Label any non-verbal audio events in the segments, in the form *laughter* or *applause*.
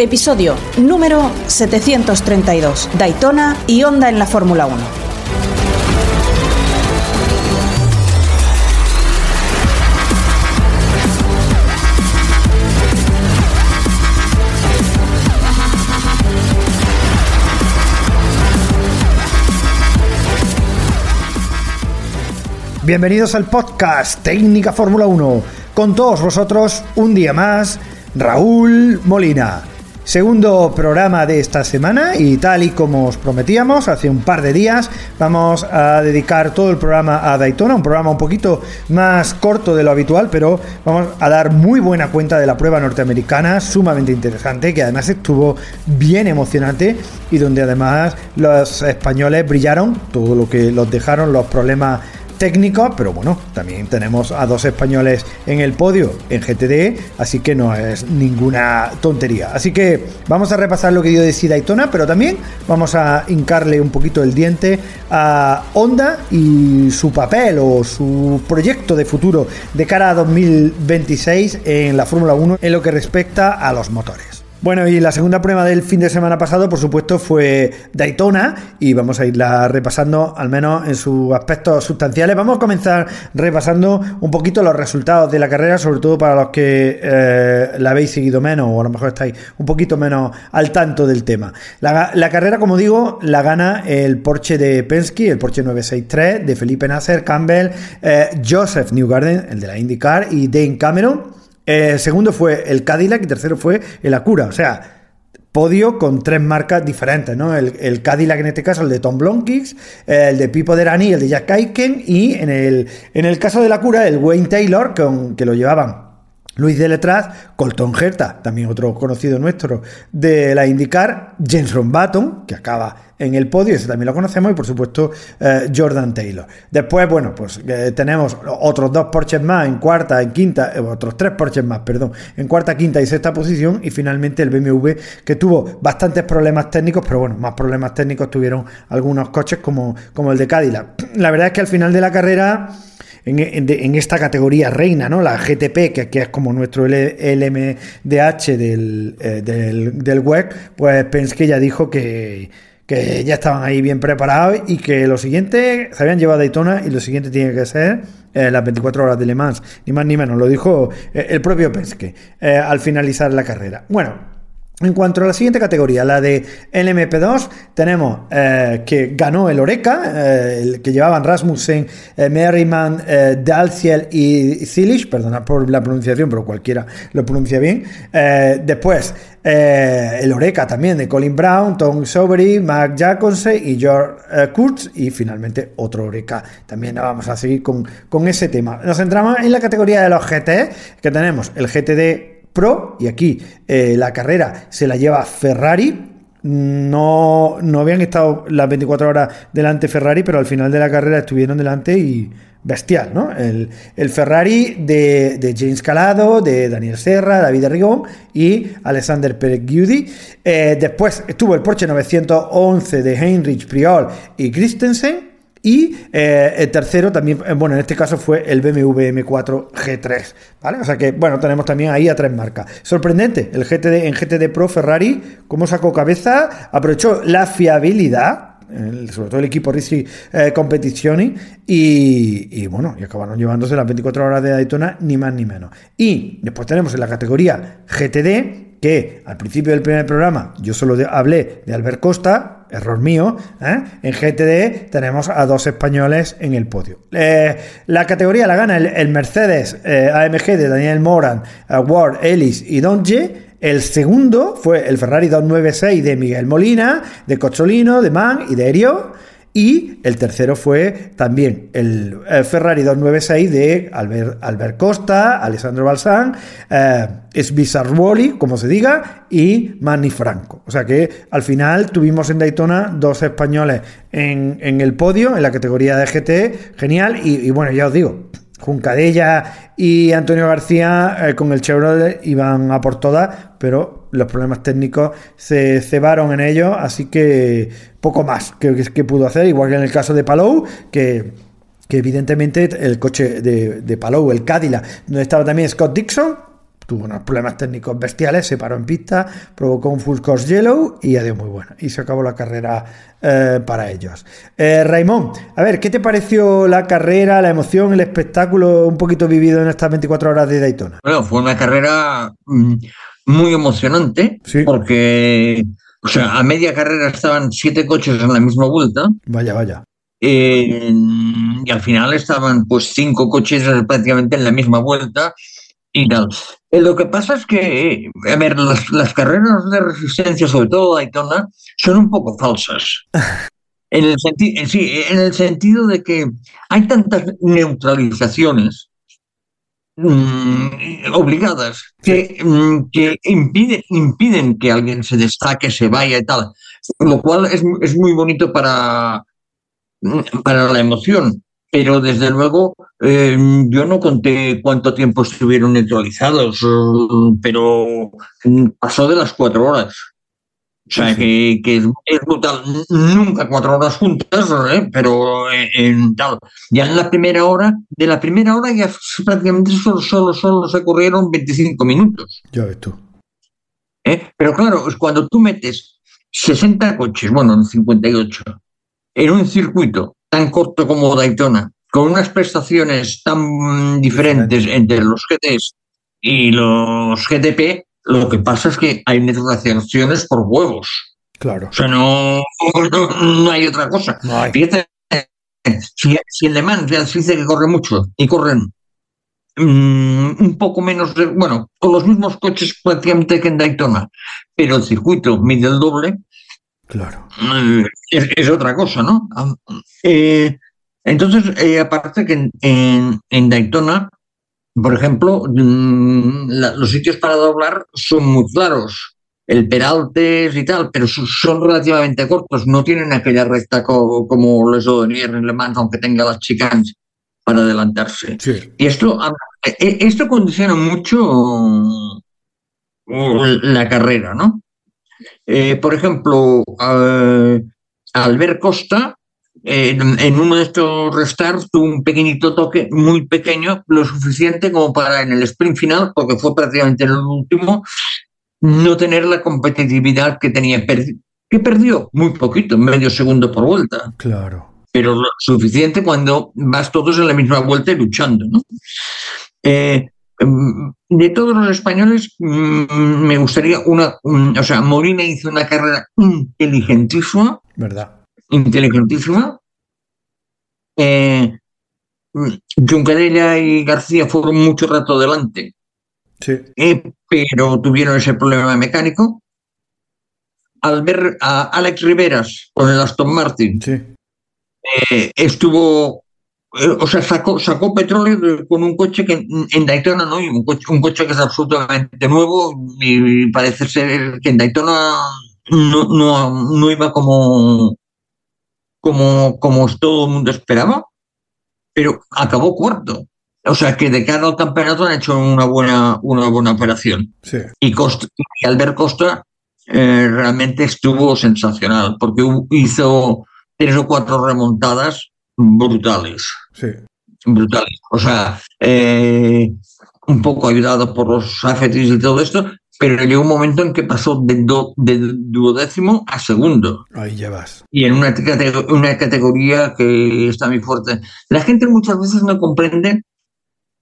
Episodio número 732. Daytona y Honda en la Fórmula 1. Bienvenidos al podcast Técnica Fórmula 1. Con todos vosotros, un día más, Raúl Molina. Segundo programa de esta semana y tal y como os prometíamos hace un par de días, vamos a dedicar todo el programa a Daytona, un programa un poquito más corto de lo habitual, pero vamos a dar muy buena cuenta de la prueba norteamericana, sumamente interesante, que además estuvo bien emocionante y donde además los españoles brillaron, todo lo que los dejaron los problemas técnico, pero bueno, también tenemos a dos españoles en el podio en GTD, así que no es ninguna tontería. Así que vamos a repasar lo que dio de sí Daytona, pero también vamos a hincarle un poquito el diente a Honda y su papel o su proyecto de futuro de cara a 2026 en la Fórmula 1 en lo que respecta a los motores. Bueno, y la segunda prueba del fin de semana pasado, por supuesto, fue Daytona y vamos a irla repasando, al menos en sus aspectos sustanciales. Vamos a comenzar repasando un poquito los resultados de la carrera, sobre todo para los que eh, la habéis seguido menos o a lo mejor estáis un poquito menos al tanto del tema. La, carrera, como digo, la gana el Porsche de Penske, el Porsche 963 de Felipe Nasser, Campbell, eh, Joseph Newgarden, el de la IndyCar, y Dane Cameron. El segundo fue el Cadillac y tercero fue el Acura. O sea, podio con tres marcas diferentes, ¿no? El, Cadillac en este caso, el de Tom Blonkix, el de Pipo Derani, el de Jack Aiken y en el, en el caso de la cura, el Wayne Taylor, con, que lo llevaban Luis de Letras, Colton Herta, también otro conocido nuestro de la IndyCar, James Ron Button, que acaba en el podio, ese también lo conocemos, y por supuesto eh, Jordan Taylor. Después, bueno, pues eh, tenemos otros dos Porsches más en cuarta, en quinta, eh, otros tres Porsches más, perdón, en cuarta, quinta y sexta posición, y finalmente el BMW que tuvo bastantes problemas técnicos, pero bueno, más problemas técnicos tuvieron algunos coches como, como el de Cadillac. La verdad es que al final de la carrera en, esta categoría reina, ¿no? La GTP, que, es como nuestro LMDH del, eh, del, del web, pues Penske ya dijo que, que ya estaban ahí bien preparados y que lo siguiente se habían llevado a Daytona y lo siguiente tiene que ser eh, las 24 horas de Le Mans, ni más ni menos, lo dijo eh, el propio Penske al finalizar la carrera. Bueno, en cuanto a la siguiente categoría, la de LMP2, tenemos eh, que ganó el Oreca, eh, el que llevaban Rasmussen, eh, Merriman, Dalciel y Zilish, perdona por la pronunciación, pero cualquiera lo pronuncia bien. después, el Oreca también de Colin Brown, Tom Sobery, Mark Jacobsen y George Kurtz. Y finalmente otro Oreca. También vamos a seguir con, con ese tema. Nos centramos en la categoría de los GT, que tenemos el GTD Pro, y aquí eh, la carrera se la lleva Ferrari. No, no habían estado las 24 horas delante Ferrari, pero al final de la carrera estuvieron delante y bestial, ¿no? El, Ferrari de, James Calado, de Daniel Serra, David Rigón y Alexander Pérez eh, después estuvo el Porsche 911 de Heinrich Priol y Christensen. Y eh, el tercero también, eh, bueno, en este caso fue el BMW M4 G3, ¿vale? O sea que, bueno, tenemos también ahí a tres marcas. Sorprendente, el GTD en GTD Pro Ferrari, cómo sacó cabeza, aprovechó la fiabilidad, sobre todo el equipo Risi eh, Competizioni, y, bueno, y acabaron llevándose las 24 horas de Daytona, ni más ni menos. Y después tenemos en la categoría GTD, que al principio del primer programa yo solo hablé de Albert Costa, error mío, ¿eh? en GTD tenemos a dos españoles en el podio. Eh, la categoría la gana el, Mercedes eh, AMG de Daniel Moran, Ward, Ellis y Donje. El segundo fue el Ferrari 296 de Miguel Molina, de Cocholino, de Man y de Erio. Y el tercero fue también el, Ferrari 296 de Albert, Albert Costa, Alessandro Balsán, eh, como se diga, y Manny Franco. O sea que al final tuvimos en Daytona dos españoles en, el podio, en la categoría de GT, genial. Y, y bueno, ya os digo, Juncadella y Antonio García eh, con el Chevrolet iban a por todas, pero los problemas técnicos se cebaron en ellos, así que poco más que, que pudo hacer, igual que en el caso de Palou, que, evidentemente el coche de, de Palou, el Cadillac, donde estaba también Scott Dixon, tuvo unos problemas técnicos bestiales, se paró en pista, provocó un full course yellow y adiós muy bueno. Y se acabó la carrera eh, para ellos. Eh, Raimón, a ver, ¿qué te pareció la carrera, la emoción, el espectáculo un poquito vivido en estas 24 horas de Daytona? Bueno, fue una carrera mm, muy emocionante porque, o sea, a media carrera estaban siete coches en la misma vuelta. Vaya, vaya. Eh, y al final estaban pues cinco coches prácticamente en la misma vuelta y tal. Eh, lo que pasa es que, a ver, las, carreras de resistencia, sobre todo Daytona, son un poco falsas. *laughs* En el, sí, en el sentido de que hay tantas neutralizaciones mm, obligadas que, mm, que impiden, impiden que alguien se destaque, se vaya y tal. Lo cual es, es muy bonito para, mm, para la emoción pero desde luego eh, yo no conté cuánto tiempo estuvieron neutralizados, pero pasó de las cuatro horas. O sea, que, que, es brutal. Nunca cuatro horas juntas, ¿eh? pero en, tal. Ya en la primera hora, de la primera hora ya prácticamente solo, solo, solo se corrieron 25 minutos. Ya ves tú. ¿Eh? Pero claro, es cuando tú metes 60 coches, bueno, 58, en un circuito tan corto como Daytona, con unas prestaciones tan diferentes entre los GTs y los GTP, lo que pasa es que hay negociaciones por huevos. Claro. O sea, no, no, hay otra cosa. Fíjate, si, si en Le Mans ya se dice que corre mucho y corren mm, un poco menos, bueno, con los mismos coches prácticamente que en Daytona, pero el circuito mide el doble, Claro. Es, otra cosa, ¿no? Eh, entonces, eh, aparte que en, Daytona, por ejemplo, mm, los sitios para doblar son muy claros. El Peraltes y tal, pero son relativamente cortos, no tienen aquella recta como, los Odonier en Le Mans, aunque tenga las chicas para adelantarse. Y esto, eh, esto condiciona mucho la carrera, ¿no? Eh, por ejemplo, Albert Costa, en, uno de estos restarts tuvo un pequeñito toque, muy pequeño, lo suficiente como para en el sprint final, porque fue prácticamente el último, no tener la competitividad que tenía, que perdió muy poquito, medio segundo por vuelta. Claro. Pero lo suficiente cuando vas todos en la misma vuelta y luchando, ¿no? Eh, Em, de todos los españoles, mm, me gustaría una. o sea, Molina hizo una carrera inteligentísima. ¿Verdad? Inteligentísima. Eh, Juncarella y García fueron mucho rato delante. Sí. Eh, pero tuvieron ese problema mecánico. Al ver a Alex Riveras con el Aston Martin, sí. eh, estuvo eh, o sea, sacó, sacó petróleo con un coche que en Daytona no, un coche, un coche que es absolutamente nuevo y parece ser que en Daytona no, no, no iba como, como, como todo el mundo esperaba, pero acabó cuarto. O sea que de cara al campeonato han hecho una buena, una buena operación. Sí. Y, Costa, y Albert Costa eh, realmente estuvo sensacional, porque hizo tres o cuatro remontadas brutales. Sí. Brutales. O sea, eh, un poco ayudado por los afetis y todo esto, pero llegó un momento en que pasó de, de duodécimo a segundo. Ahí llevas. Y en una, una categoría que está muy fuerte. La gente muchas veces no comprende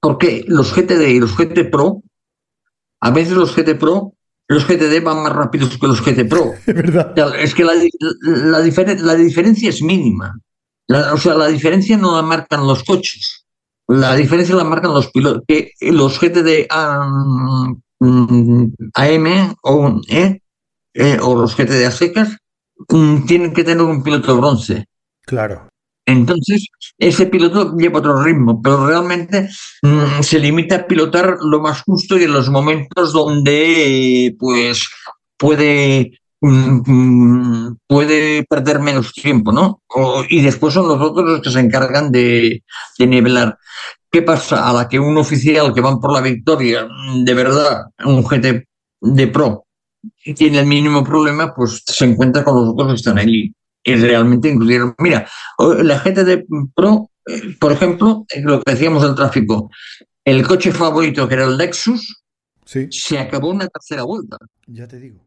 por qué los GTD y los GT Pro, a veces los GT Pro, los GTD van más rápidos que los GT Pro. *laughs* Es verdad. Es que la, la, la diferencia es mínima. La, o sea, la diferencia no la marcan los coches, la diferencia la marcan los pilotos. Que los GTD AM o, eh, eh, o los GTD a secas mm, tienen que tener un piloto bronce. Claro. Entonces, ese piloto lleva otro ritmo, pero realmente mm, se limita a pilotar lo más justo y en los momentos donde pues puede mm, puede perder menos tiempo, ¿no? y después son los otros los que se encargan de, de nivelar. ¿Qué pasa? A la que un oficial que van por la victoria, de verdad, un GT de pro, tiene el mínimo problema, pues se encuentra con los otros que están allí y realmente incluyeron. Mira, la de Pro, eh, por ejemplo, lo que decíamos del tráfico, el coche favorito que era el Lexus, se acabó una tercera vuelta. Ya te digo.